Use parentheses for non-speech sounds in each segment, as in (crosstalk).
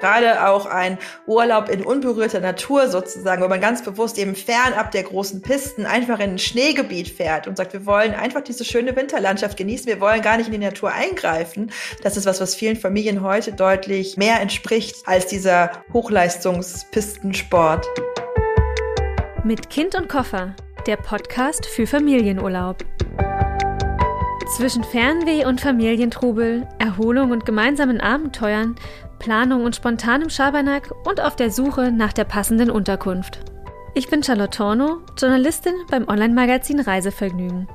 Gerade auch ein Urlaub in unberührter Natur sozusagen, wo man ganz bewusst eben fernab der großen Pisten einfach in ein Schneegebiet fährt und sagt, wir wollen einfach diese schöne Winterlandschaft genießen, wir wollen gar nicht in die Natur eingreifen. Das ist was, was vielen Familien heute deutlich mehr entspricht als dieser Hochleistungspistensport. Mit Kind und Koffer, der Podcast für Familienurlaub. Zwischen Fernweh und Familientrubel, Erholung und gemeinsamen Abenteuern Planung und spontanem Schabernack und auf der Suche nach der passenden Unterkunft. Ich bin Charlotte Torno, Journalistin beim Online-Magazin Reisevergnügen.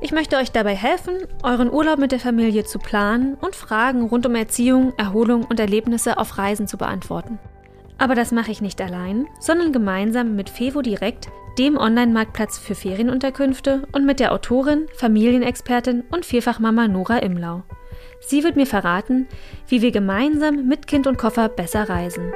Ich möchte euch dabei helfen, euren Urlaub mit der Familie zu planen und Fragen rund um Erziehung, Erholung und Erlebnisse auf Reisen zu beantworten. Aber das mache ich nicht allein, sondern gemeinsam mit Fevo Direkt, dem Online-Marktplatz für Ferienunterkünfte und mit der Autorin, Familienexpertin und Vierfachmama Nora Imlau. Sie wird mir verraten, wie wir gemeinsam mit Kind und Koffer besser reisen.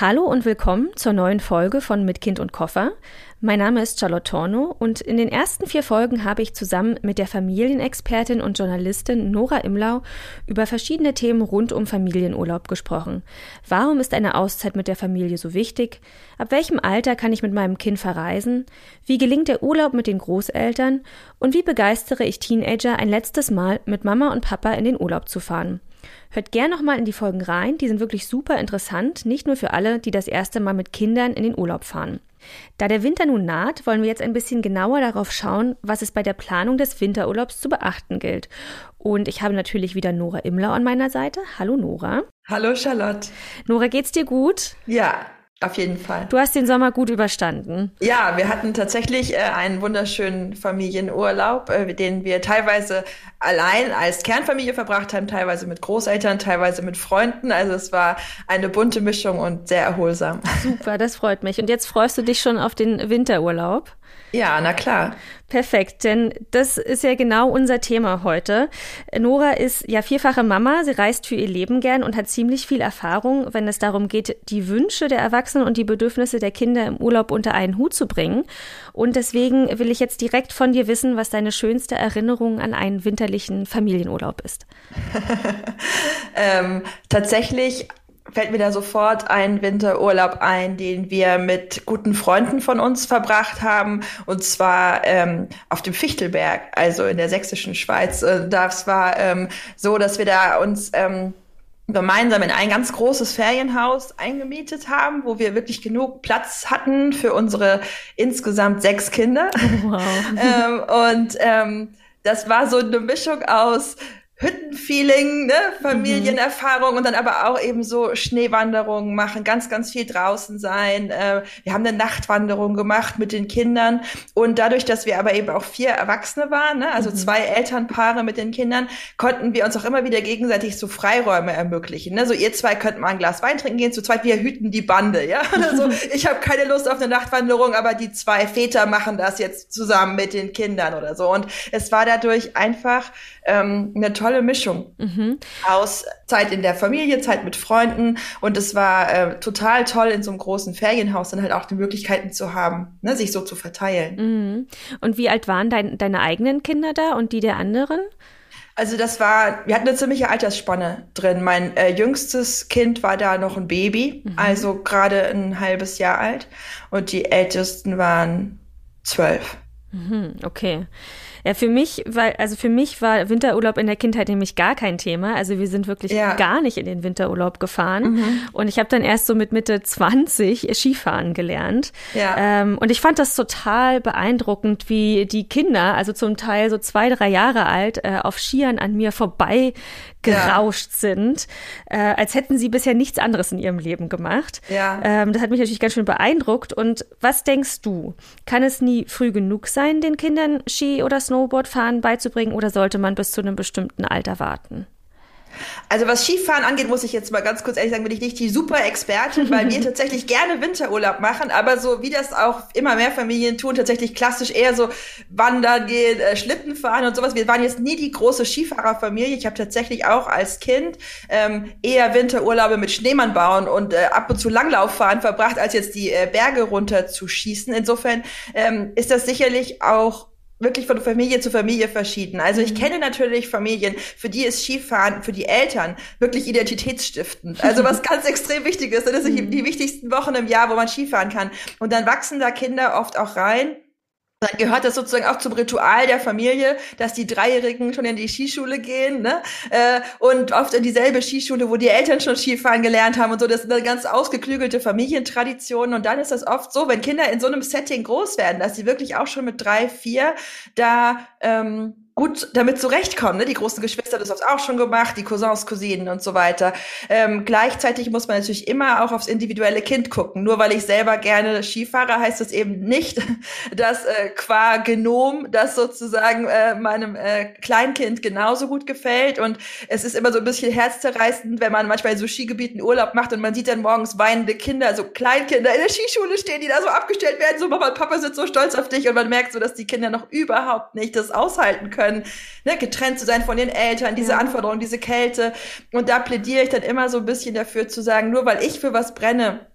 Hallo und willkommen zur neuen Folge von Mit Kind und Koffer. Mein Name ist Charlotte Torno und in den ersten vier Folgen habe ich zusammen mit der Familienexpertin und Journalistin Nora Imlau über verschiedene Themen rund um Familienurlaub gesprochen. Warum ist eine Auszeit mit der Familie so wichtig? Ab welchem Alter kann ich mit meinem Kind verreisen? Wie gelingt der Urlaub mit den Großeltern? Und wie begeistere ich Teenager ein letztes Mal mit Mama und Papa in den Urlaub zu fahren? Hört gern nochmal in die Folgen rein, die sind wirklich super interessant, nicht nur für alle, die das erste Mal mit Kindern in den Urlaub fahren. Da der Winter nun naht, wollen wir jetzt ein bisschen genauer darauf schauen, was es bei der Planung des Winterurlaubs zu beachten gilt. Und ich habe natürlich wieder Nora Imler an meiner Seite. Hallo Nora. Hallo Charlotte. Nora, geht's dir gut? Ja, auf jeden Fall. Du hast den Sommer gut überstanden. Ja, wir hatten tatsächlich äh, einen wunderschönen Familienurlaub, äh, den wir teilweise allein als Kernfamilie verbracht haben, teilweise mit Großeltern, teilweise mit Freunden. Also es war eine bunte Mischung und sehr erholsam. Super, das freut mich. Und jetzt freust du dich schon auf den Winterurlaub? Ja, na klar. Perfekt, denn das ist ja genau unser Thema heute. Nora ist ja vierfache Mama, sie reist für ihr Leben gern und hat ziemlich viel Erfahrung, wenn es darum geht, die Wünsche der Erwachsenen und die Bedürfnisse der Kinder im Urlaub unter einen Hut zu bringen. Und deswegen will ich jetzt direkt von dir wissen, was deine schönste Erinnerung an einen winterlichen Familienurlaub ist. (laughs) ähm, tatsächlich fällt mir da sofort ein Winterurlaub ein, den wir mit guten Freunden von uns verbracht haben, und zwar ähm, auf dem Fichtelberg, also in der sächsischen Schweiz. Äh, das war ähm, so, dass wir da uns ähm, gemeinsam in ein ganz großes Ferienhaus eingemietet haben, wo wir wirklich genug Platz hatten für unsere insgesamt sechs Kinder. Wow. (laughs) ähm, und ähm, das war so eine Mischung aus Hüttenfeeling, ne? Familienerfahrung mhm. und dann aber auch eben so Schneewanderungen machen, ganz, ganz viel draußen sein. Äh, wir haben eine Nachtwanderung gemacht mit den Kindern und dadurch, dass wir aber eben auch vier Erwachsene waren, ne? also mhm. zwei Elternpaare mit den Kindern, konnten wir uns auch immer wieder gegenseitig so Freiräume ermöglichen. Ne? So ihr zwei könnt mal ein Glas Wein trinken gehen, zu zweit wir hüten die Bande, ja. (laughs) Also ich habe keine Lust auf eine Nachtwanderung, aber die zwei Väter machen das jetzt zusammen mit den Kindern oder so. Und es war dadurch einfach ähm, eine tolle Mischung mhm. aus Zeit in der Familie, Zeit mit Freunden und es war äh, total toll in so einem großen Ferienhaus dann halt auch die Möglichkeiten zu haben, ne, sich so zu verteilen. Mhm. Und wie alt waren dein, deine eigenen Kinder da und die der anderen? Also das war, wir hatten eine ziemliche Altersspanne drin. Mein äh, jüngstes Kind war da noch ein Baby, mhm. also gerade ein halbes Jahr alt. Und die ältesten waren zwölf. Mhm, okay. Ja, für mich, weil, also für mich war Winterurlaub in der Kindheit nämlich gar kein Thema. Also wir sind wirklich ja. gar nicht in den Winterurlaub gefahren. Mhm. Und ich habe dann erst so mit Mitte 20 Skifahren gelernt. Ja. Ähm, und ich fand das total beeindruckend, wie die Kinder, also zum Teil so zwei, drei Jahre alt, äh, auf Skiern an mir vorbei gerauscht ja. sind, äh, als hätten sie bisher nichts anderes in ihrem Leben gemacht. Ähm, das hat mich natürlich ganz schön beeindruckt. Und was denkst du? Kann es nie früh genug sein, den Kindern Ski oder Snowboardfahren beizubringen oder sollte man bis zu einem bestimmten Alter warten? Also was Skifahren angeht, muss ich jetzt mal ganz kurz ehrlich sagen, bin ich nicht die super Expertin, weil wir (laughs) tatsächlich gerne Winterurlaub machen, aber so wie das auch immer mehr Familien tun, tatsächlich klassisch eher so wandern gehen, äh, Schlitten fahren und sowas. Wir waren jetzt nie die große Skifahrerfamilie. Ich habe tatsächlich auch als Kind ähm, eher Winterurlaube mit Schneemann bauen und äh, ab und zu Langlauffahren verbracht, als jetzt die äh, Berge runter zu schießen. Insofern ähm, ist das sicherlich auch wirklich von Familie zu Familie verschieden. Also ich mhm. kenne natürlich Familien, für die ist Skifahren, für die Eltern wirklich identitätsstiftend. Also was (laughs) ganz extrem wichtig ist, das sind die, die wichtigsten Wochen im Jahr, wo man Skifahren kann. Und dann wachsen da Kinder oft auch rein dann gehört das sozusagen auch zum Ritual der Familie, dass die Dreijährigen schon in die Skischule gehen, ne? Äh, und oft in dieselbe Skischule, wo die Eltern schon Skifahren gelernt haben und so. Das sind ganz ausgeklügelte Familientraditionen. Und dann ist das oft so, wenn Kinder in so einem Setting groß werden, dass sie wirklich auch schon mit drei, vier da ähm, gut damit zurechtkommen. Ne? Die großen Geschwister das auch schon gemacht, die Cousins, Cousinen und so weiter. Ähm, gleichzeitig muss man natürlich immer auch aufs individuelle Kind gucken. Nur weil ich selber gerne Skifahre, heißt das eben nicht, (laughs) dass äh, qua Genom das sozusagen äh, meinem äh, Kleinkind genauso gut gefällt. Und es ist immer so ein bisschen herzzerreißend, wenn man manchmal in so Skigebieten Urlaub macht und man sieht dann morgens weinende Kinder, so Kleinkinder in der Skischule stehen, die da so abgestellt werden, so Mama und Papa sind so stolz auf dich und man merkt so, dass die Kinder noch überhaupt nicht das aushalten können können, ne, getrennt zu sein von den Eltern, diese ja. Anforderungen, diese Kälte. Und da plädiere ich dann immer so ein bisschen dafür zu sagen, nur weil ich für was brenne,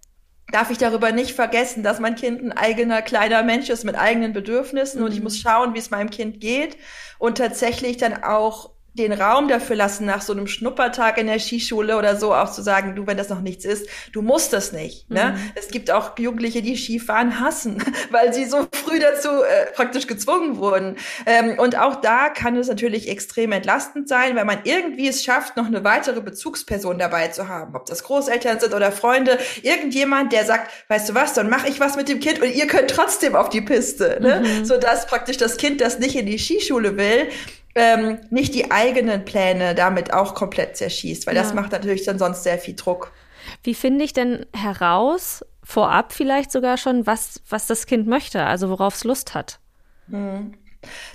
darf ich darüber nicht vergessen, dass mein Kind ein eigener kleiner Mensch ist mit eigenen Bedürfnissen mhm. und ich mhm. muss schauen, wie es meinem Kind geht und tatsächlich dann auch den Raum dafür lassen, nach so einem Schnuppertag in der Skischule oder so auch zu sagen, du, wenn das noch nichts ist, du musst das nicht. Ne? Mhm. Ne? Es gibt auch Jugendliche, die Skifahren hassen, (laughs) weil sie so früh dazu äh, praktisch gezwungen wurden. Ähm, und auch da kann es natürlich extrem entlastend sein, wenn man irgendwie es schafft, noch eine weitere Bezugsperson dabei zu haben, ob das Großeltern sind oder Freunde, irgendjemand, der sagt, weißt du was, dann mache ich was mit dem Kind und ihr könnt trotzdem auf die Piste, ne? Mhm. sodass praktisch das Kind, das nicht in die Skischule will, ähm, nicht die eigenen Pläne damit auch komplett zerschießt, weil ja. das macht natürlich dann sonst sehr viel Druck. Wie finde ich denn heraus, vorab vielleicht sogar schon, was, was das Kind möchte, also worauf es Lust hat? Hm.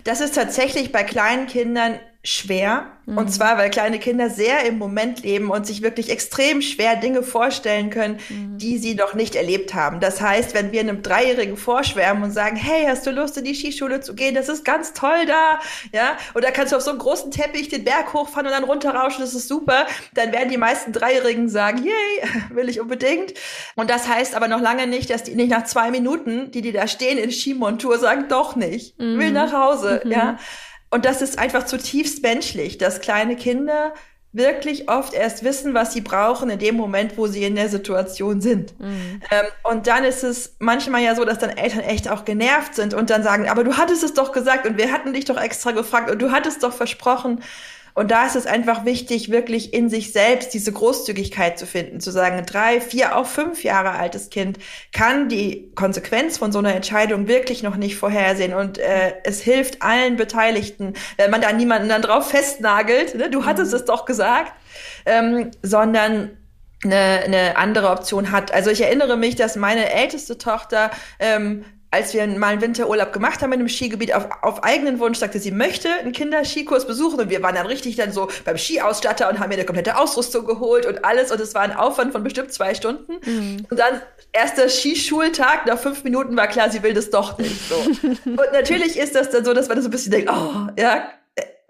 Das ist tatsächlich bei kleinen Kindern schwer. Mhm. Und zwar, weil kleine Kinder sehr im Moment leben und sich wirklich extrem schwer Dinge vorstellen können, mhm. die sie noch nicht erlebt haben. Das heißt, wenn wir einem Dreijährigen vorschwärmen und sagen, hey, hast du Lust in die Skischule zu gehen? Das ist ganz toll da. Ja, oder kannst du auf so einem großen Teppich den Berg hochfahren und dann runterrauschen, das ist super. Dann werden die meisten Dreijährigen sagen, yay, (laughs) will ich unbedingt. Und das heißt aber noch lange nicht, dass die nicht nach zwei Minuten, die die da stehen in Skimontur, sagen, doch nicht, mhm. will nach Hause. Mhm. Ja. Und das ist einfach zutiefst menschlich, dass kleine Kinder wirklich oft erst wissen, was sie brauchen in dem Moment, wo sie in der Situation sind. Mhm. Ähm, und dann ist es manchmal ja so, dass dann Eltern echt auch genervt sind und dann sagen, aber du hattest es doch gesagt und wir hatten dich doch extra gefragt und du hattest doch versprochen. Und da ist es einfach wichtig, wirklich in sich selbst diese Großzügigkeit zu finden, zu sagen, drei, vier, auch fünf Jahre altes Kind kann die Konsequenz von so einer Entscheidung wirklich noch nicht vorhersehen. Und äh, es hilft allen Beteiligten, wenn man da niemanden dann drauf festnagelt, ne? du hattest mhm. es doch gesagt, ähm, sondern eine, eine andere Option hat. Also ich erinnere mich, dass meine älteste Tochter ähm, als wir mal einen Winterurlaub gemacht haben in einem Skigebiet, auf, auf eigenen Wunsch sagte, sie möchte einen Kinderskikurs besuchen und wir waren dann richtig dann so beim Skiausstatter und haben mir eine komplette Ausrüstung geholt und alles und es war ein Aufwand von bestimmt zwei Stunden. Mhm. Und dann erster Skischultag, nach fünf Minuten war klar, sie will das doch nicht. So. (laughs) und natürlich ist das dann so, dass man so ein bisschen denkt, oh, ja,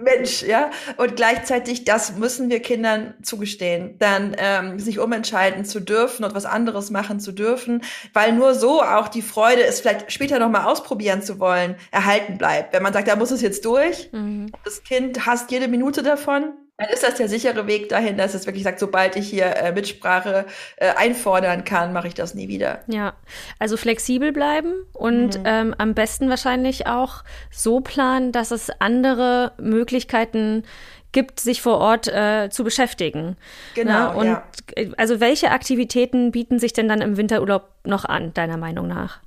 Mensch, ja. Und gleichzeitig, das müssen wir Kindern zugestehen, dann ähm, sich umentscheiden zu dürfen und was anderes machen zu dürfen, weil nur so auch die Freude, es vielleicht später nochmal ausprobieren zu wollen, erhalten bleibt. Wenn man sagt, da muss es jetzt durch, mhm. das Kind hasst jede Minute davon, dann ist das der sichere Weg dahin, dass es wirklich sagt, sobald ich hier äh, Mitsprache äh, einfordern kann, mache ich das nie wieder. Ja, also flexibel bleiben und mhm. ähm, am besten wahrscheinlich auch so planen, dass es andere Möglichkeiten gibt, sich vor Ort äh, zu beschäftigen. Genau. Na, und ja. also welche Aktivitäten bieten sich denn dann im Winterurlaub noch an, deiner Meinung nach?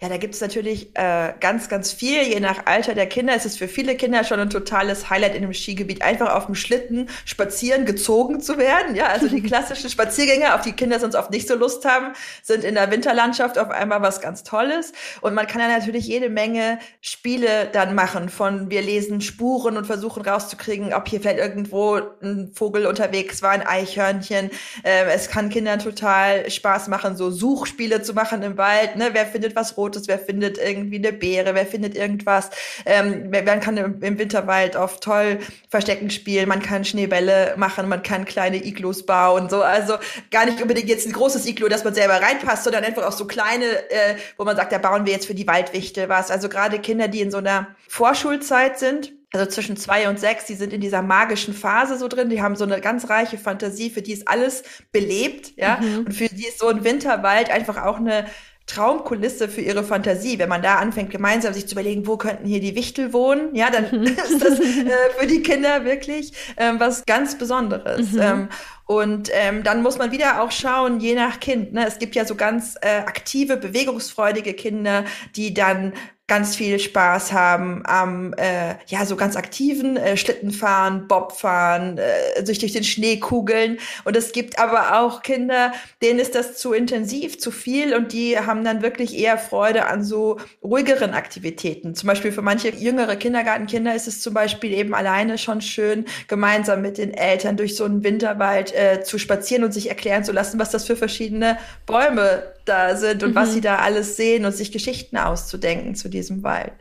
Ja, da gibt's natürlich äh, ganz, ganz viel. Je nach Alter der Kinder ist es für viele Kinder schon ein totales Highlight in dem Skigebiet, einfach auf dem Schlitten spazieren gezogen zu werden. Ja, also die (laughs) klassischen Spaziergänge, auf die Kinder sonst oft nicht so Lust haben, sind in der Winterlandschaft auf einmal was ganz Tolles. Und man kann ja natürlich jede Menge Spiele dann machen. Von wir lesen Spuren und versuchen rauszukriegen, ob hier vielleicht irgendwo ein Vogel unterwegs war, ein Eichhörnchen. Äh, es kann Kindern total Spaß machen, so Suchspiele zu machen im Wald. Ne? Wer findet was Fotos, wer findet irgendwie eine Beere, wer findet irgendwas. Ähm, man kann im, im Winterwald oft toll Verstecken spielen, man kann Schneebälle machen, man kann kleine Iglus bauen, so. Also gar nicht unbedingt jetzt ein großes Iglu, dass man selber reinpasst, sondern einfach auch so kleine, äh, wo man sagt, da bauen wir jetzt für die Waldwichtel was. Also gerade Kinder, die in so einer Vorschulzeit sind, also zwischen zwei und sechs, die sind in dieser magischen Phase so drin, die haben so eine ganz reiche Fantasie, für die ist alles belebt, ja, mhm. und für die ist so ein Winterwald einfach auch eine Traumkulisse für ihre Fantasie. Wenn man da anfängt, gemeinsam sich zu überlegen, wo könnten hier die Wichtel wohnen, ja, dann (laughs) ist das äh, (laughs) für die Kinder wirklich ähm, was ganz Besonderes. Mhm. Ähm, und ähm, dann muss man wieder auch schauen, je nach Kind. Ne? Es gibt ja so ganz äh, aktive, bewegungsfreudige Kinder, die dann ganz viel Spaß haben am äh, ja so ganz aktiven äh, Schlittenfahren, Bobfahren, äh, sich durch den Schnee kugeln und es gibt aber auch Kinder, denen ist das zu intensiv, zu viel und die haben dann wirklich eher Freude an so ruhigeren Aktivitäten. Zum Beispiel für manche jüngere Kindergartenkinder ist es zum Beispiel eben alleine schon schön, gemeinsam mit den Eltern durch so einen Winterwald äh, zu spazieren und sich erklären zu lassen, was das für verschiedene Bäume da sind und mhm. was sie da alles sehen und sich Geschichten auszudenken zu diesem Wald.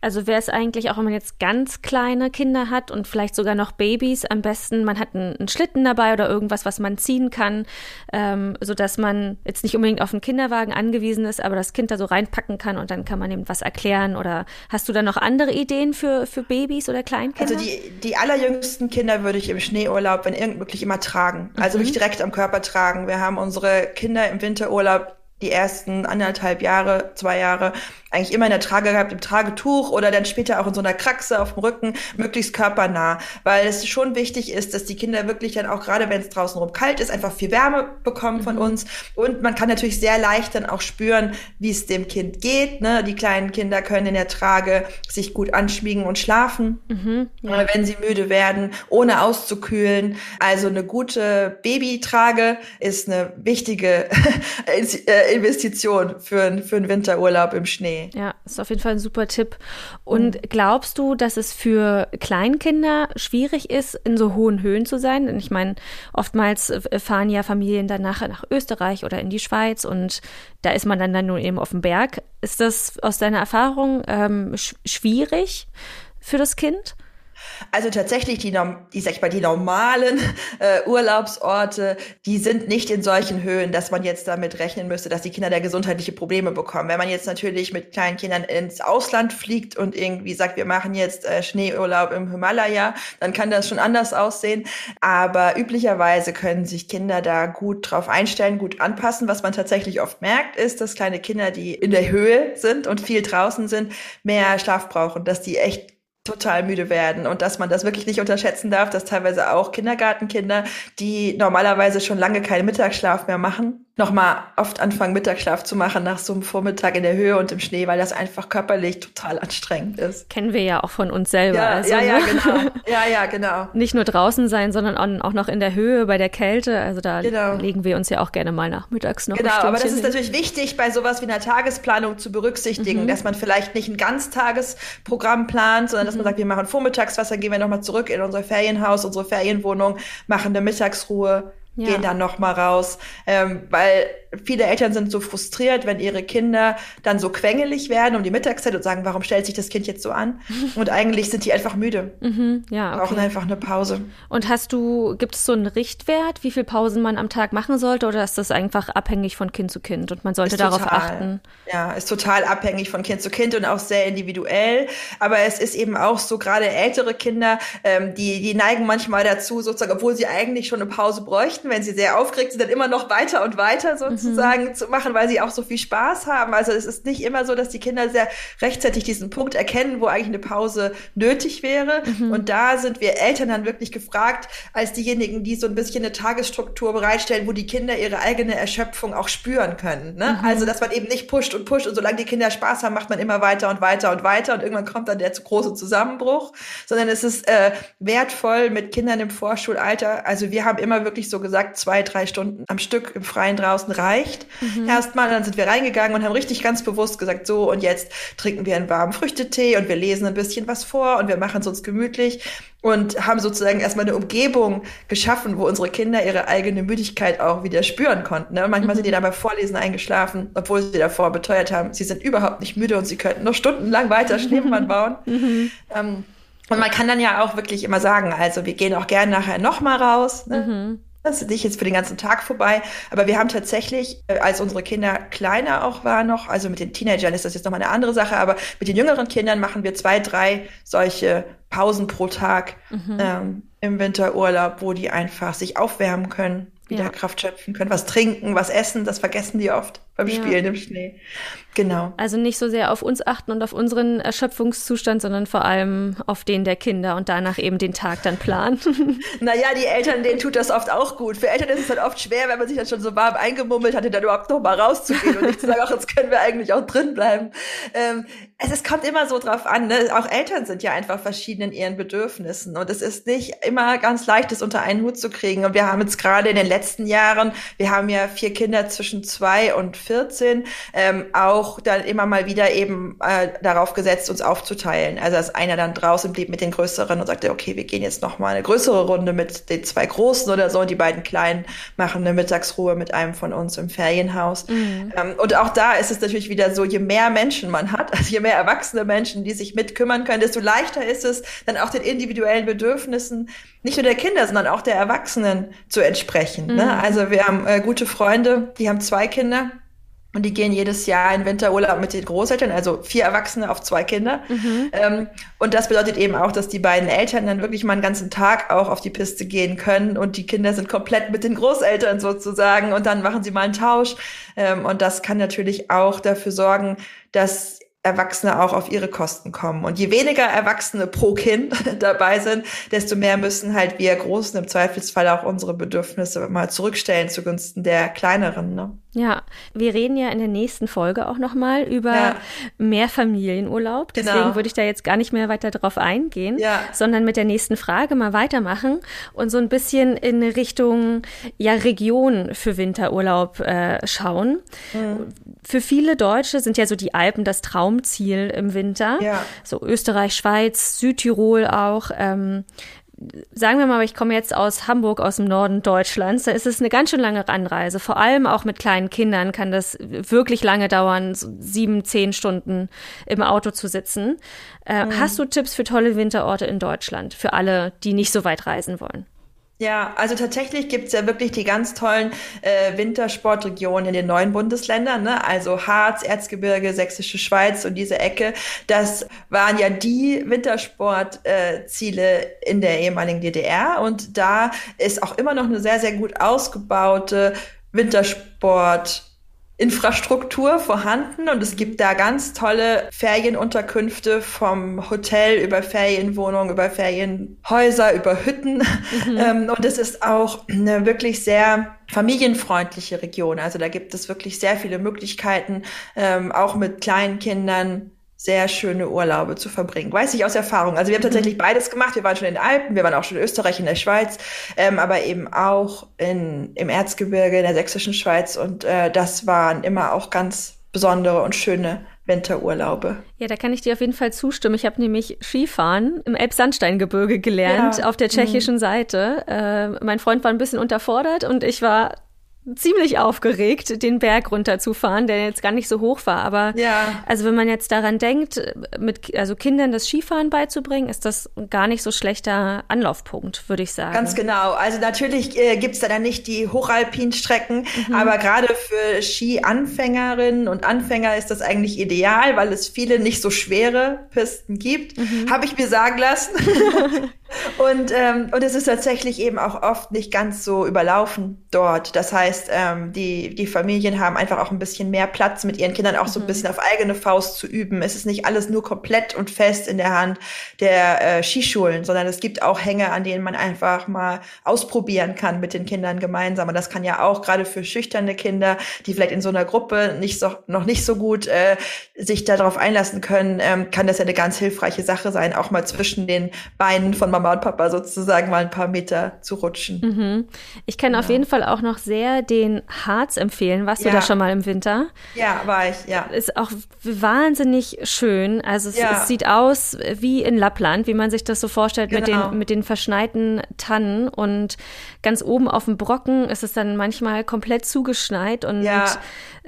Also wäre es eigentlich auch, wenn man jetzt ganz kleine Kinder hat und vielleicht sogar noch Babys, am besten, man hat einen, einen Schlitten dabei oder irgendwas, was man ziehen kann, ähm, sodass man jetzt nicht unbedingt auf einen Kinderwagen angewiesen ist, aber das Kind da so reinpacken kann und dann kann man eben was erklären. Oder hast du da noch andere Ideen für, für Babys oder Kleinkinder? Also die, die allerjüngsten Kinder würde ich im Schneeurlaub, wenn irgend möglich, immer tragen. Also mhm. wirklich direkt am Körper tragen. Wir haben unsere Kinder im Winterurlaub die ersten anderthalb Jahre, zwei Jahre eigentlich immer in der Trage gehabt, im Tragetuch oder dann später auch in so einer Kraxe auf dem Rücken, möglichst körpernah, weil es schon wichtig ist, dass die Kinder wirklich dann auch gerade, wenn es draußen rum kalt ist, einfach viel Wärme bekommen von mhm. uns und man kann natürlich sehr leicht dann auch spüren, wie es dem Kind geht. Ne? Die kleinen Kinder können in der Trage sich gut anschmiegen und schlafen, mhm, ja. wenn sie müde werden, ohne auszukühlen. Also eine gute Babytrage ist eine wichtige (laughs) äh, Investition für, für einen Winterurlaub im Schnee. Nee. Ja, ist auf jeden Fall ein super Tipp. Und mhm. glaubst du, dass es für Kleinkinder schwierig ist, in so hohen Höhen zu sein? Denn ich meine, oftmals äh, fahren ja Familien dann nachher nach Österreich oder in die Schweiz und da ist man dann, dann nur eben auf dem Berg. Ist das aus deiner Erfahrung ähm, sch schwierig für das Kind? Also tatsächlich die, die, sag ich mal, die normalen (laughs) äh, Urlaubsorte, die sind nicht in solchen Höhen, dass man jetzt damit rechnen müsste, dass die Kinder da gesundheitliche Probleme bekommen. Wenn man jetzt natürlich mit kleinen Kindern ins Ausland fliegt und irgendwie sagt, wir machen jetzt äh, Schneeurlaub im Himalaya, dann kann das schon anders aussehen. Aber üblicherweise können sich Kinder da gut drauf einstellen, gut anpassen. Was man tatsächlich oft merkt, ist, dass kleine Kinder, die in der Höhe sind und viel draußen sind, mehr Schlaf brauchen, dass die echt total müde werden und dass man das wirklich nicht unterschätzen darf, dass teilweise auch Kindergartenkinder, die normalerweise schon lange keinen Mittagsschlaf mehr machen, nochmal oft anfangen, Mittagsschlaf zu machen nach so einem Vormittag in der Höhe und im Schnee, weil das einfach körperlich total anstrengend ist. Kennen wir ja auch von uns selber. Ja, also, ja, ja, ne? genau. (laughs) Ja, ja, genau. Nicht nur draußen sein, sondern auch noch in der Höhe bei der Kälte. Also da genau. legen wir uns ja auch gerne mal nachmittags noch. Genau, aber das ist hin. natürlich wichtig, bei sowas wie einer Tagesplanung zu berücksichtigen, mhm. dass man vielleicht nicht ein Ganztagesprogramm plant, sondern dass mhm. man sagt, wir machen Vormittagswasser, gehen wir nochmal zurück in unser Ferienhaus, unsere Ferienwohnung, machen eine Mittagsruhe, ja. gehen dann noch mal raus, ähm, weil viele Eltern sind so frustriert, wenn ihre Kinder dann so quengelig werden um die Mittagszeit und sagen, warum stellt sich das Kind jetzt so an? (laughs) Und eigentlich sind die einfach müde. Mhm, ja, okay. Brauchen einfach eine Pause. Und hast du, gibt es so einen Richtwert, wie viel Pausen man am Tag machen sollte oder ist das einfach abhängig von Kind zu Kind und man sollte ist darauf total, achten? Ja, ist total abhängig von Kind zu Kind und auch sehr individuell. Aber es ist eben auch so, gerade ältere Kinder, ähm, die, die neigen manchmal dazu, sozusagen, obwohl sie eigentlich schon eine Pause bräuchten, wenn sie sehr aufgeregt sind, dann immer noch weiter und weiter sozusagen sozusagen mhm. zu machen, weil sie auch so viel Spaß haben. Also es ist nicht immer so, dass die Kinder sehr rechtzeitig diesen Punkt erkennen, wo eigentlich eine Pause nötig wäre. Mhm. Und da sind wir Eltern dann wirklich gefragt, als diejenigen, die so ein bisschen eine Tagesstruktur bereitstellen, wo die Kinder ihre eigene Erschöpfung auch spüren können. Ne? Mhm. Also dass man eben nicht pusht und pusht und solange die Kinder Spaß haben, macht man immer weiter und weiter und weiter und irgendwann kommt dann der zu große Zusammenbruch, sondern es ist äh, wertvoll mit Kindern im Vorschulalter. Also wir haben immer wirklich so gesagt, zwei, drei Stunden am Stück im Freien draußen rein leicht. Mhm. Erstmal, dann sind wir reingegangen und haben richtig ganz bewusst gesagt, so und jetzt trinken wir einen warmen Früchtetee und wir lesen ein bisschen was vor und wir machen es uns gemütlich und haben sozusagen erstmal eine Umgebung geschaffen, wo unsere Kinder ihre eigene Müdigkeit auch wieder spüren konnten. Ne? Manchmal mhm. sind die dann beim Vorlesen eingeschlafen, obwohl sie davor beteuert haben, sie sind überhaupt nicht müde und sie könnten noch stundenlang weiter Schneemann bauen. (laughs) Mhm. Ähm, und man kann dann ja auch wirklich immer sagen, also wir gehen auch gerne nachher nochmal raus. Ne? Mhm. Das ist nicht jetzt für den ganzen Tag vorbei, aber wir haben tatsächlich, äh, als unsere Kinder kleiner auch waren noch, also mit den Teenagern ist das jetzt nochmal eine andere Sache, aber mit den jüngeren Kindern machen wir zwei, drei solche Pausen pro Tag mhm. ähm, im Winterurlaub, wo die einfach sich aufwärmen können, wieder ja. Kraft schöpfen können, was trinken, was essen, das vergessen die oft beim ja. Spielen im Schnee. Genau. Also nicht so sehr auf uns achten und auf unseren Erschöpfungszustand, sondern vor allem auf den der Kinder und danach eben den Tag dann planen. (laughs) naja, die Eltern, denen tut das oft auch gut. Für Eltern ist es halt oft schwer, wenn man sich dann schon so warm eingemummelt hatte, dann überhaupt noch mal rauszugehen und nicht zu sagen, ach, jetzt können wir eigentlich auch drin bleiben. Ähm, es, es kommt immer so drauf an. Ne? Auch Eltern sind ja einfach verschieden in ihren Bedürfnissen und es ist nicht immer ganz leicht, das unter einen Hut zu kriegen. Und wir haben jetzt gerade in den letzten Jahren, wir haben ja vier Kinder zwischen zwei und 14, ähm, auch dann immer mal wieder eben äh, darauf gesetzt, uns aufzuteilen. Also dass einer dann draußen blieb mit den Größeren und sagte, okay, wir gehen jetzt noch mal eine größere Runde mit den zwei Großen oder so und die beiden Kleinen machen eine Mittagsruhe mit einem von uns im Ferienhaus. Mhm. Ähm, und auch da ist es natürlich wieder so, je mehr Menschen man hat, (laughs) also je mehr erwachsene Menschen, die sich mitkümmern können, desto leichter ist es, dann auch den individuellen Bedürfnissen nicht nur der Kinder, sondern auch der Erwachsenen zu entsprechen. Ne? Mhm. Ne? Also wir haben äh, gute Freunde, die haben zwei Kinder und die gehen jedes Jahr in Winterurlaub mit den Großeltern, also vier Erwachsene auf zwei Kinder. Mhm. Ähm, und das bedeutet eben auch, dass die beiden Eltern dann wirklich mal einen ganzen Tag auch auf die Piste gehen können und die Kinder sind komplett mit den Großeltern sozusagen und dann machen sie mal einen Tausch. Ähm, und das kann natürlich auch dafür sorgen, dass Erwachsene auch auf ihre Kosten kommen. Und je weniger Erwachsene pro Kind (laughs) dabei sind, desto mehr müssen halt wir Großen im Zweifelsfall auch unsere Bedürfnisse mal zurückstellen zugunsten der Kleineren. Ne? Ja, wir reden ja in der nächsten Folge auch nochmal über ja. mehr Familienurlaub. Deswegen genau. würde ich da jetzt gar nicht mehr weiter drauf eingehen, ja. sondern mit der nächsten Frage mal weitermachen und so ein bisschen in Richtung ja, Region für Winterurlaub äh, schauen. Mhm. Für viele Deutsche sind ja so die Alpen das Traumziel im Winter. Ja. So Österreich, Schweiz, Südtirol auch. Ähm, sagen wir mal, ich komme jetzt aus Hamburg, aus dem Norden Deutschlands, da ist es eine ganz schön lange Anreise. Vor allem auch mit kleinen Kindern kann das wirklich lange dauern, so sieben, zehn Stunden im Auto zu sitzen. Äh, mhm. Hast du Tipps für tolle Winterorte in Deutschland, für alle, die nicht so weit reisen wollen? Ja, also tatsächlich gibt's ja wirklich die ganz tollen äh, Wintersportregionen in den neuen Bundesländern, ne? also Harz, Erzgebirge, Sächsische Schweiz und diese Ecke. Das waren ja die Wintersportziele äh, in der ehemaligen DDR und da ist auch immer noch eine sehr, sehr gut ausgebaute Wintersport Infrastruktur vorhanden und es gibt da ganz tolle Ferienunterkünfte vom Hotel über Ferienwohnungen, über Ferienhäuser, über Hütten. Mhm. (laughs) Ähm, und es ist auch eine wirklich sehr familienfreundliche Region. Also da gibt es wirklich sehr viele Möglichkeiten, ähm, auch mit kleinen Kindern sehr schöne Urlaube zu verbringen. Weiß ich aus Erfahrung. Also wir haben tatsächlich mhm. beides gemacht. Wir waren schon in den Alpen, wir waren auch schon in Österreich, in der Schweiz, ähm, aber eben auch in, im Erzgebirge, in der sächsischen Schweiz. Und äh, das waren immer auch ganz besondere und schöne Winterurlaube. Ja, da kann ich dir auf jeden Fall zustimmen. Ich habe nämlich Skifahren im Elbsandsteingebirge gelernt, ja. auf der tschechischen mhm. Seite. Äh, mein Freund war ein bisschen unterfordert und ich war ziemlich aufgeregt, den Berg runterzufahren, der jetzt gar nicht so hoch war. Aber ja. also wenn man jetzt daran denkt, mit also Kindern das Skifahren beizubringen, ist das gar nicht so schlechter Anlaufpunkt, würde ich sagen. Ganz genau. Also natürlich äh, gibt's da dann nicht die Hochalpinstrecken, mhm. aber gerade für Skianfängerinnen und Anfänger ist das eigentlich ideal, weil es viele nicht so schwere Pisten gibt. Mhm. Habe ich mir sagen lassen. (laughs) und, ähm, und es ist tatsächlich eben auch oft nicht ganz so überlaufen dort. Das heißt, ähm, die, die Familien haben einfach auch ein bisschen mehr Platz mit ihren Kindern auch mhm. so ein mhm. bisschen auf eigene Faust zu üben. Es ist nicht alles nur komplett und fest in der Hand der äh, Skischulen, sondern es gibt auch Hänge, an denen man einfach mal ausprobieren kann mit den Kindern gemeinsam. Und das kann ja auch gerade für schüchterne Kinder, die vielleicht in so einer Gruppe nicht so, noch nicht so gut äh, sich darauf einlassen können, ähm, kann das ja eine ganz hilfreiche Sache sein, auch mal zwischen den Beinen von Mama und Papa sozusagen mal ein paar Meter zu rutschen. Mhm. Ich kenne ja. auf jeden Fall auch noch sehr den Harz empfehlen. Warst ja. du da schon mal im Winter? Ja, war ich, ja. Ist auch wahnsinnig schön. Also es, ja. es sieht aus wie in Lappland, wie man sich das so vorstellt genau. mit, den, genau. mit den verschneiten Tannen. Und ganz oben auf dem Brocken ist es dann manchmal komplett zugeschneit und ja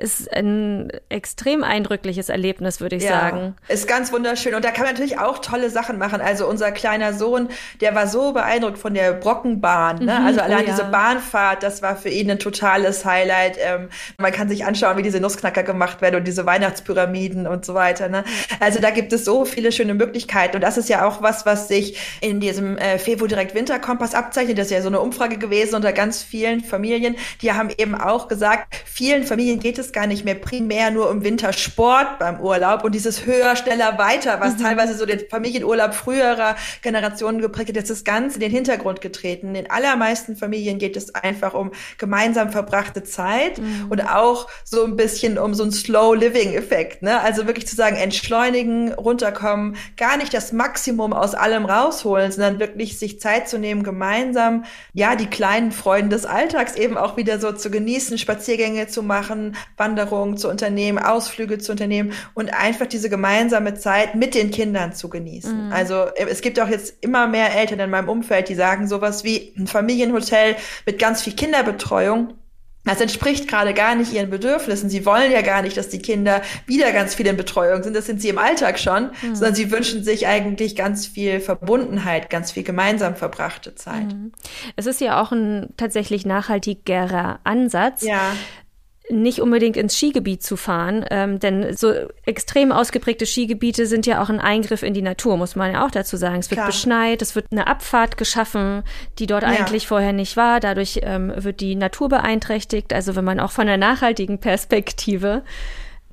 ist ein extrem eindrückliches Erlebnis, würde ich ja, sagen. Ist ganz wunderschön. Und da kann man natürlich auch tolle Sachen machen. Also unser kleiner Sohn, der war so beeindruckt von der Brockenbahn. Ne? Mhm, also allein oh diese Bahnfahrt, das war für ihn ein totales Highlight. Ähm, man kann sich anschauen, wie diese Nussknacker gemacht werden und diese Weihnachtspyramiden und so weiter. Ne? Also da gibt es so viele schöne Möglichkeiten. Und das ist ja auch was, was sich in diesem äh, Fevo Direkt Winterkompass abzeichnet. Das ist ja so eine Umfrage gewesen unter ganz vielen Familien. Die haben eben auch gesagt, vielen Familien geht es gar nicht mehr primär nur um Wintersport beim Urlaub und dieses höher, schneller, weiter, was mhm. teilweise so den Familienurlaub früherer Generationen geprägt hat, jetzt ist ganz in den Hintergrund getreten. In den allermeisten Familien geht es einfach um gemeinsam verbrachte Zeit mhm. und auch so ein bisschen um so einen Slow Living Effekt, ne? Also wirklich zu sagen, entschleunigen, runterkommen, gar nicht das Maximum aus allem rausholen, sondern wirklich sich Zeit zu nehmen, gemeinsam, ja, die kleinen Freuden des Alltags eben auch wieder so zu genießen, Spaziergänge zu machen, Wanderungen zu unternehmen, Ausflüge zu unternehmen und einfach diese gemeinsame Zeit mit den Kindern zu genießen. Mhm. Also äh, es gibt auch jetzt immer mehr Eltern in meinem Umfeld, die sagen sowas wie ein Familienhotel mit ganz viel Kinderbetreuung. Das entspricht gerade gar nicht ihren Bedürfnissen. Sie wollen ja gar nicht, dass die Kinder wieder ganz viel in Betreuung sind. Das sind sie im Alltag schon, mhm. sondern sie wünschen sich eigentlich ganz viel Verbundenheit, ganz viel gemeinsam verbrachte Zeit. Mhm. Es ist ja auch ein tatsächlich nachhaltigerer Ansatz. Ja nicht unbedingt ins Skigebiet zu fahren, ähm, denn so extrem ausgeprägte Skigebiete sind ja auch ein Eingriff in die Natur, muss man ja auch dazu sagen. Es wird Klar. beschneit, es wird eine Abfahrt geschaffen, die dort ja. eigentlich vorher nicht war. Dadurch ähm, wird die Natur beeinträchtigt. Also wenn man auch von der nachhaltigen Perspektive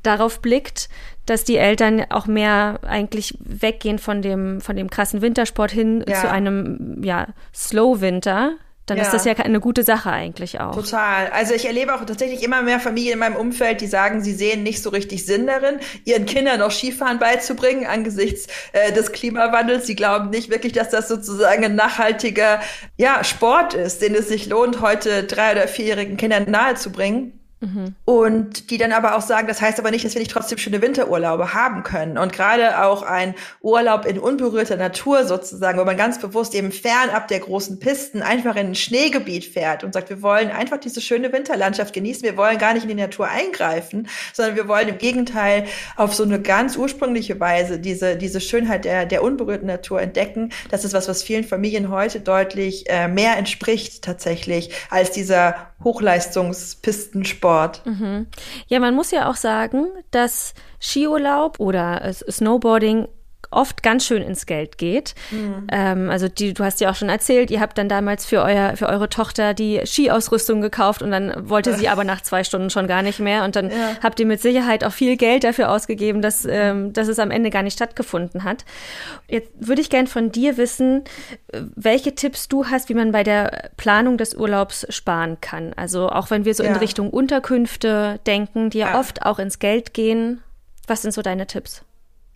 darauf blickt, dass die Eltern auch mehr eigentlich weggehen von dem, von dem krassen Wintersport hin ja. zu einem, ja, Slow Winter, dann ja. ist das ja eine gute Sache eigentlich auch. Total. Also ich erlebe auch tatsächlich immer mehr Familien in meinem Umfeld, die sagen, sie sehen nicht so richtig Sinn darin, ihren Kindern noch Skifahren beizubringen angesichts äh, des Klimawandels. Sie glauben nicht wirklich, dass das sozusagen ein nachhaltiger ja, Sport ist, den es sich lohnt, heute drei- oder vierjährigen Kindern nahezubringen. Mhm. Und die dann aber auch sagen, das heißt aber nicht, dass wir nicht trotzdem schöne Winterurlaube haben können. Und gerade auch ein Urlaub in unberührter Natur sozusagen, wo man ganz bewusst eben fernab der großen Pisten einfach in ein Schneegebiet fährt und sagt, wir wollen einfach diese schöne Winterlandschaft genießen. Wir wollen gar nicht in die Natur eingreifen, sondern wir wollen im Gegenteil auf so eine ganz ursprüngliche Weise diese, diese Schönheit der, der unberührten Natur entdecken. Das ist was, was vielen Familien heute deutlich äh, mehr entspricht tatsächlich als dieser Hochleistungspistensport Sport. Mhm. Ja, man muss ja auch sagen, dass Skiurlaub oder Snowboarding oft ganz schön ins Geld geht. Mhm. Ähm, also die, du hast ja auch schon erzählt, ihr habt dann damals für euer, für eure Tochter die Skiausrüstung gekauft und dann wollte sie aber nach zwei Stunden schon gar nicht mehr und dann ja. habt ihr mit Sicherheit auch viel Geld dafür ausgegeben, dass, ähm, dass es am Ende gar nicht stattgefunden hat. Jetzt würde ich gern von dir wissen, welche Tipps du hast, wie man bei der Planung des Urlaubs sparen kann. Also auch wenn wir so ja. in Richtung Unterkünfte denken, die ja, ja oft auch ins Geld gehen. Was sind so deine Tipps?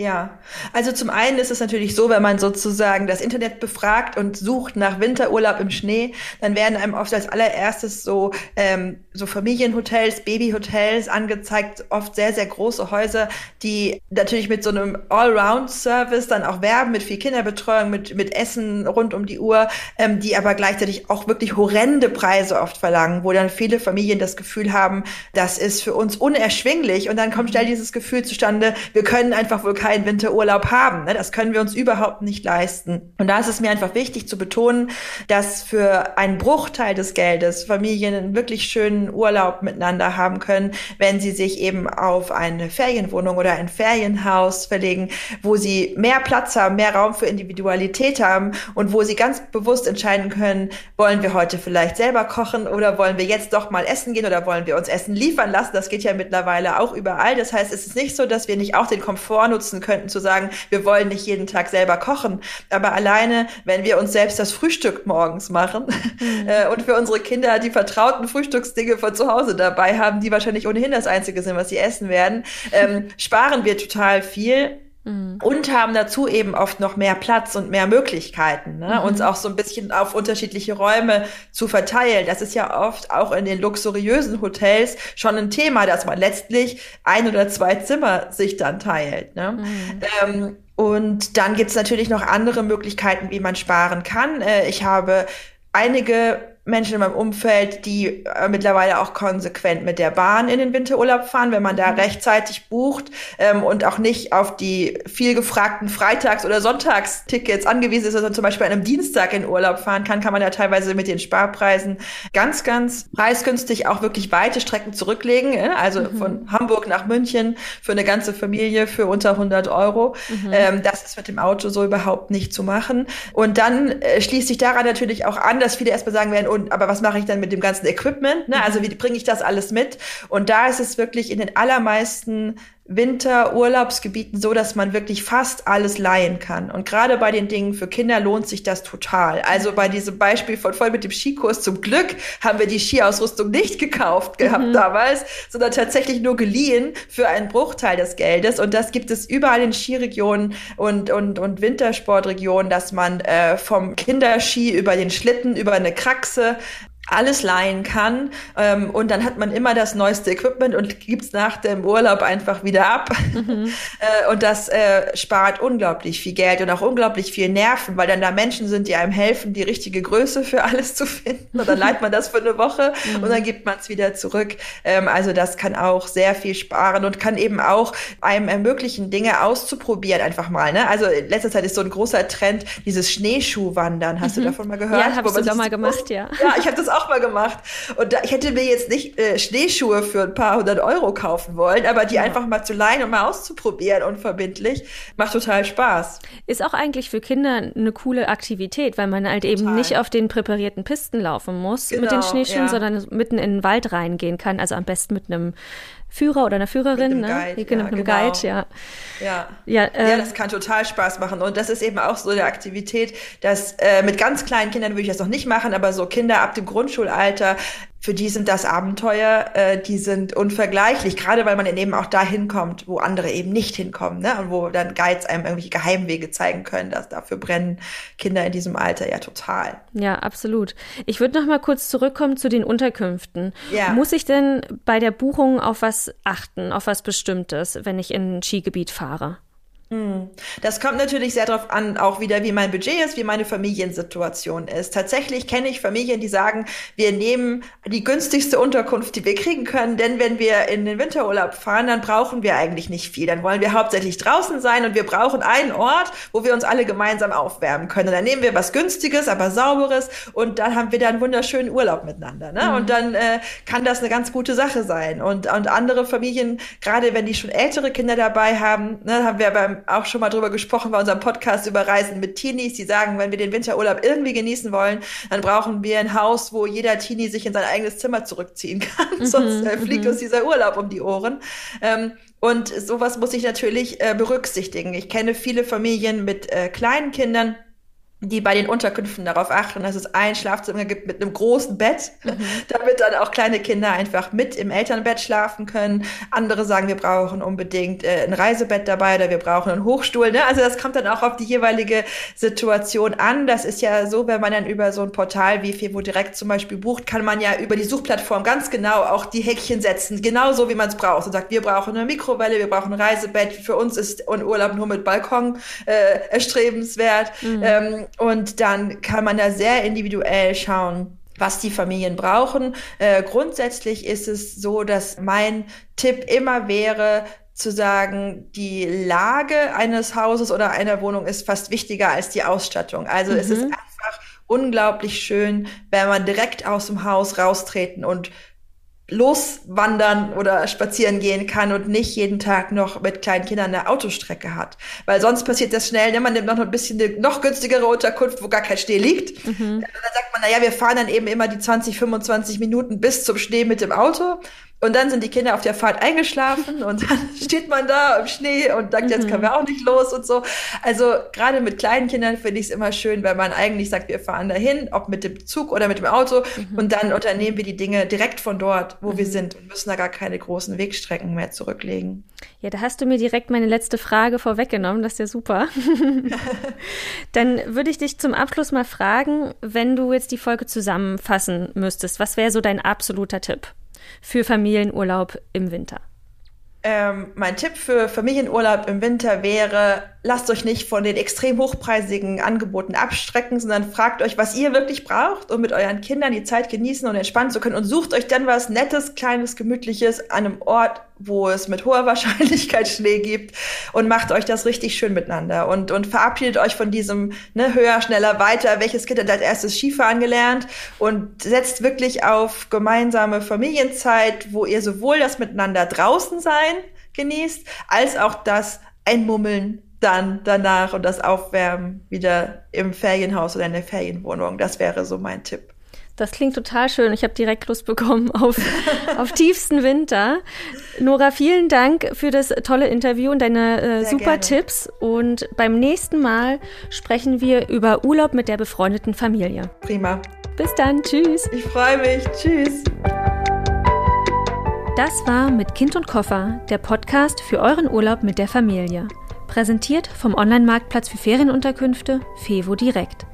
Ja, also zum einen ist es natürlich so, wenn man sozusagen das Internet befragt und sucht nach Winterurlaub im Schnee, dann werden einem oft als allererstes so ähm, so Familienhotels, Babyhotels angezeigt, oft sehr sehr große Häuser, die natürlich mit so einem Allround-Service dann auch werben mit viel Kinderbetreuung, mit mit Essen rund um die Uhr, ähm, die aber gleichzeitig auch wirklich horrende Preise oft verlangen, wo dann viele Familien das Gefühl haben, das ist für uns unerschwinglich. Und dann kommt schnell dieses Gefühl zustande, wir können einfach wohl kein keinen Winterurlaub haben. Ne? Das können wir uns überhaupt nicht leisten. Und da ist es mir einfach wichtig zu betonen, dass für einen Bruchteil des Geldes Familien einen wirklich schönen Urlaub miteinander haben können, wenn sie sich eben auf eine Ferienwohnung oder ein Ferienhaus verlegen, wo sie mehr Platz haben, mehr Raum für Individualität haben und wo sie ganz bewusst entscheiden können, wollen wir heute vielleicht selber kochen oder wollen wir jetzt doch mal essen gehen oder wollen wir uns Essen liefern lassen. Das geht ja mittlerweile auch überall. Das heißt, es ist nicht so, dass wir nicht auch den Komfort nutzen könnten, zu sagen, wir wollen nicht jeden Tag selber kochen. Aber alleine, wenn wir uns selbst das Frühstück morgens machen mhm. (laughs) äh, und für unsere Kinder die vertrauten Frühstücksdinge von zu Hause dabei haben, die wahrscheinlich ohnehin das Einzige sind, was sie essen werden, ähm, (laughs) sparen wir total viel Mhm. Und haben dazu eben oft noch mehr Platz und mehr Möglichkeiten, ne? Mhm. uns auch so ein bisschen auf unterschiedliche Räume zu verteilen. Das ist ja oft auch in den luxuriösen Hotels schon ein Thema, dass man letztlich ein oder zwei Zimmer sich dann teilt. Ne? Mhm. Ähm, und dann gibt's natürlich noch andere Möglichkeiten, wie man sparen kann. Äh, ich habe einige Menschen in meinem Umfeld, die äh, mittlerweile auch konsequent mit der Bahn in den Winterurlaub fahren, wenn man da mhm. rechtzeitig bucht ähm, und auch nicht auf die viel gefragten Freitags- oder Sonntagstickets angewiesen ist, sondern zum Beispiel an einem Dienstag in Urlaub fahren kann, kann man ja teilweise mit den Sparpreisen ganz, ganz preisgünstig auch wirklich weite Strecken zurücklegen. Äh? Also mhm. von Hamburg nach München für eine ganze Familie für unter 100 Euro. Mhm. Ähm, das ist mit dem Auto so überhaupt nicht zu machen. Und dann äh, schließt sich daran natürlich auch an, dass viele erstmal sagen werden, und aber was mache ich dann mit dem ganzen Equipment? Ne? Also mhm. wie bringe ich das alles mit? Und da ist es wirklich in den allermeisten Winterurlaubsgebieten so, dass man wirklich fast alles leihen kann. Und gerade bei den Dingen für Kinder lohnt sich das total. Also bei diesem Beispiel von voll mit dem Skikurs zum Glück haben wir die Skiausrüstung nicht gekauft gehabt mhm. damals, sondern tatsächlich nur geliehen für einen Bruchteil des Geldes. Und das gibt es überall in Skiregionen und, und, und Wintersportregionen, dass man äh, vom Kinderski über den Schlitten, über eine Kraxe, alles leihen kann. Ähm, und dann hat man immer das neueste Equipment und gibt's nach dem Urlaub einfach wieder ab. Mhm. (laughs) äh, und das äh, spart unglaublich viel Geld und auch unglaublich viel Nerven, weil dann da Menschen sind, die einem helfen, die richtige Größe für (laughs) alles zu finden. Und dann leiht man das für eine Woche mhm. und dann gibt man es wieder zurück. Ähm, also das kann auch sehr viel sparen und kann eben auch einem ermöglichen, Dinge auszuprobieren einfach mal. Ne? Also in letzter Zeit ist so ein großer Trend, dieses Schneeschuhwandern. Hast mhm. du davon mal gehört? Ja, habe ich doch mal gemacht, (laughs) ja. Ja, ich habe das auch mal gemacht. Und da, ich hätte mir jetzt nicht äh, Schneeschuhe für ein paar hundert Euro kaufen wollen, aber die ja. einfach mal zu leihen und mal auszuprobieren unverbindlich, macht total Spaß. Ist auch eigentlich für Kinder eine coole Aktivität, weil man halt total. eben nicht auf den präparierten Pisten laufen muss genau, mit den genau, Schneeschuhen, ja. sondern mitten in den Wald reingehen kann. Also am besten mit einem Führer oder einer Führerin, mit einem ne? Guide, genau, mit einem genau. Guide, ja. Ja, ja, äh, ja, das kann total Spaß machen. Und das ist eben auch so eine Aktivität, dass äh, mit ganz kleinen Kindern würde ich das noch nicht machen, aber so Kinder ab dem Grundschulalter für die sind das Abenteuer, äh, die sind unvergleichlich, gerade weil man eben auch da hinkommt, wo andere eben nicht hinkommen, ne? Und wo dann Guides einem irgendwelche Geheimwege zeigen können, dass dafür brennen Kinder in diesem Alter ja total. Ja, absolut. Ich würde noch mal kurz zurückkommen zu den Unterkünften. Ja. Muss ich denn bei der Buchung auf was achten, auf was Bestimmtes, wenn ich in ein Skigebiet fahre? Hm. Das kommt natürlich sehr darauf an, auch wieder, wie mein Budget ist, wie meine Familiensituation ist. Tatsächlich kenne ich Familien, die sagen, wir nehmen die günstigste Unterkunft, die wir kriegen können, denn wenn wir in den Winterurlaub fahren, dann brauchen wir eigentlich nicht viel. Dann wollen wir hauptsächlich draußen sein und wir brauchen einen Ort, wo wir uns alle gemeinsam aufwärmen können. dann nehmen wir was Günstiges, aber Sauberes und dann haben wir da einen wunderschönen Urlaub miteinander. Ne? Mhm. Und dann äh, kann das eine ganz gute Sache sein. Und, und andere Familien, gerade wenn die schon ältere Kinder dabei haben, ne, haben wir beim auch schon mal drüber gesprochen bei unserem Podcast über Reisen mit Teenies. Die sagen, wenn wir den Winterurlaub irgendwie genießen wollen, dann brauchen wir ein Haus, wo jeder Teenie sich in sein eigenes Zimmer zurückziehen kann. (laughs) Mhm, Sonst äh, fliegt mhm. uns dieser Urlaub um die Ohren. Ähm, und sowas muss ich natürlich äh, berücksichtigen. Ich kenne viele Familien mit äh, kleinen Kindern, die bei den Unterkünften darauf achten, dass es ein Schlafzimmer gibt mit einem großen Bett, mhm. (laughs) damit dann auch kleine Kinder einfach mit im Elternbett schlafen können. Andere sagen, wir brauchen unbedingt äh, ein Reisebett dabei oder wir brauchen einen Hochstuhl. Ne? Also das kommt dann auch auf die jeweilige Situation an. Das ist ja so, wenn man dann über so ein Portal wie Fevo direkt zum Beispiel bucht, kann man ja über die Suchplattform ganz genau auch die Häkchen setzen, genauso wie man es braucht. Und sagt, wir brauchen eine Mikrowelle, wir brauchen ein Reisebett. Für uns ist ein Urlaub nur mit Balkon äh, erstrebenswert. Mhm. Ähm, und dann kann man da sehr individuell schauen, was die Familien brauchen. Äh, grundsätzlich ist es so, dass mein Tipp immer wäre, zu sagen, die Lage eines Hauses oder einer Wohnung ist fast wichtiger als die Ausstattung. Also mhm. es ist mhm. einfach unglaublich schön, wenn man direkt aus dem Haus raustreten und loswandern oder spazieren gehen kann und nicht jeden Tag noch mit kleinen Kindern eine Autostrecke hat. Weil sonst passiert das schnell, ne? man nimmt noch ein bisschen eine noch günstigere Unterkunft, wo gar kein Schnee liegt. Mhm. Dann sagt man, naja, wir fahren dann eben immer die 20, 25 Minuten bis zum Schnee mit dem Auto. Und dann sind die Kinder auf der Fahrt eingeschlafen und dann (laughs) steht man da im Schnee und sagt, jetzt können wir auch nicht los und so. Also gerade mit kleinen Kindern finde ich es immer schön, wenn man eigentlich sagt, wir fahren dahin, ob mit dem Zug oder mit dem Auto mhm. und dann unternehmen wir die Dinge direkt von dort, wo mhm. wir sind und müssen da gar keine großen Wegstrecken mehr zurücklegen. Ja, da hast du mir direkt meine letzte Frage vorweggenommen. Das ist ja super. (laughs) dann würde ich dich zum Abschluss mal fragen, wenn du jetzt die Folge zusammenfassen müsstest, was wäre so dein absoluter Tipp? Für Familienurlaub im Winter? Ähm, mein Tipp für Familienurlaub im Winter wäre, lasst euch nicht von den extrem hochpreisigen Angeboten abstrecken, sondern fragt euch, was ihr wirklich braucht, um mit euren Kindern die Zeit genießen und entspannen zu können und sucht euch dann was Nettes, Kleines, Gemütliches an einem Ort, wo es mit hoher (laughs) Wahrscheinlichkeit Schnee gibt und macht euch das richtig schön miteinander und, und verabschiedet euch von diesem ne, höher, schneller, weiter, welches Kind hat als erstes Skifahren gelernt und setzt wirklich auf gemeinsame Familienzeit, wo ihr sowohl das miteinander draußen sein genießt, als auch das Einmummeln dann danach und das Aufwärmen wieder im Ferienhaus oder in der Ferienwohnung. Das wäre so mein Tipp. Das klingt total schön. Ich habe direkt Lust bekommen auf, (laughs) auf tiefsten Winter. Nora, vielen Dank für das tolle Interview und deine äh, super gerne. Tipps. Und beim nächsten Mal sprechen wir über Urlaub mit der befreundeten Familie. Prima. Bis dann. Tschüss. Ich freue mich. Tschüss. Das war mit Kind und Koffer, der Podcast für euren Urlaub mit der Familie. Präsentiert vom Online-Marktplatz für Ferienunterkünfte Fevo Direkt.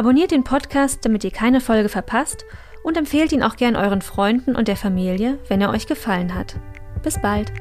Abonniert den Podcast, damit ihr keine Folge verpasst und empfehlt ihn auch gern euren Freunden und der Familie, wenn er euch gefallen hat. Bis bald!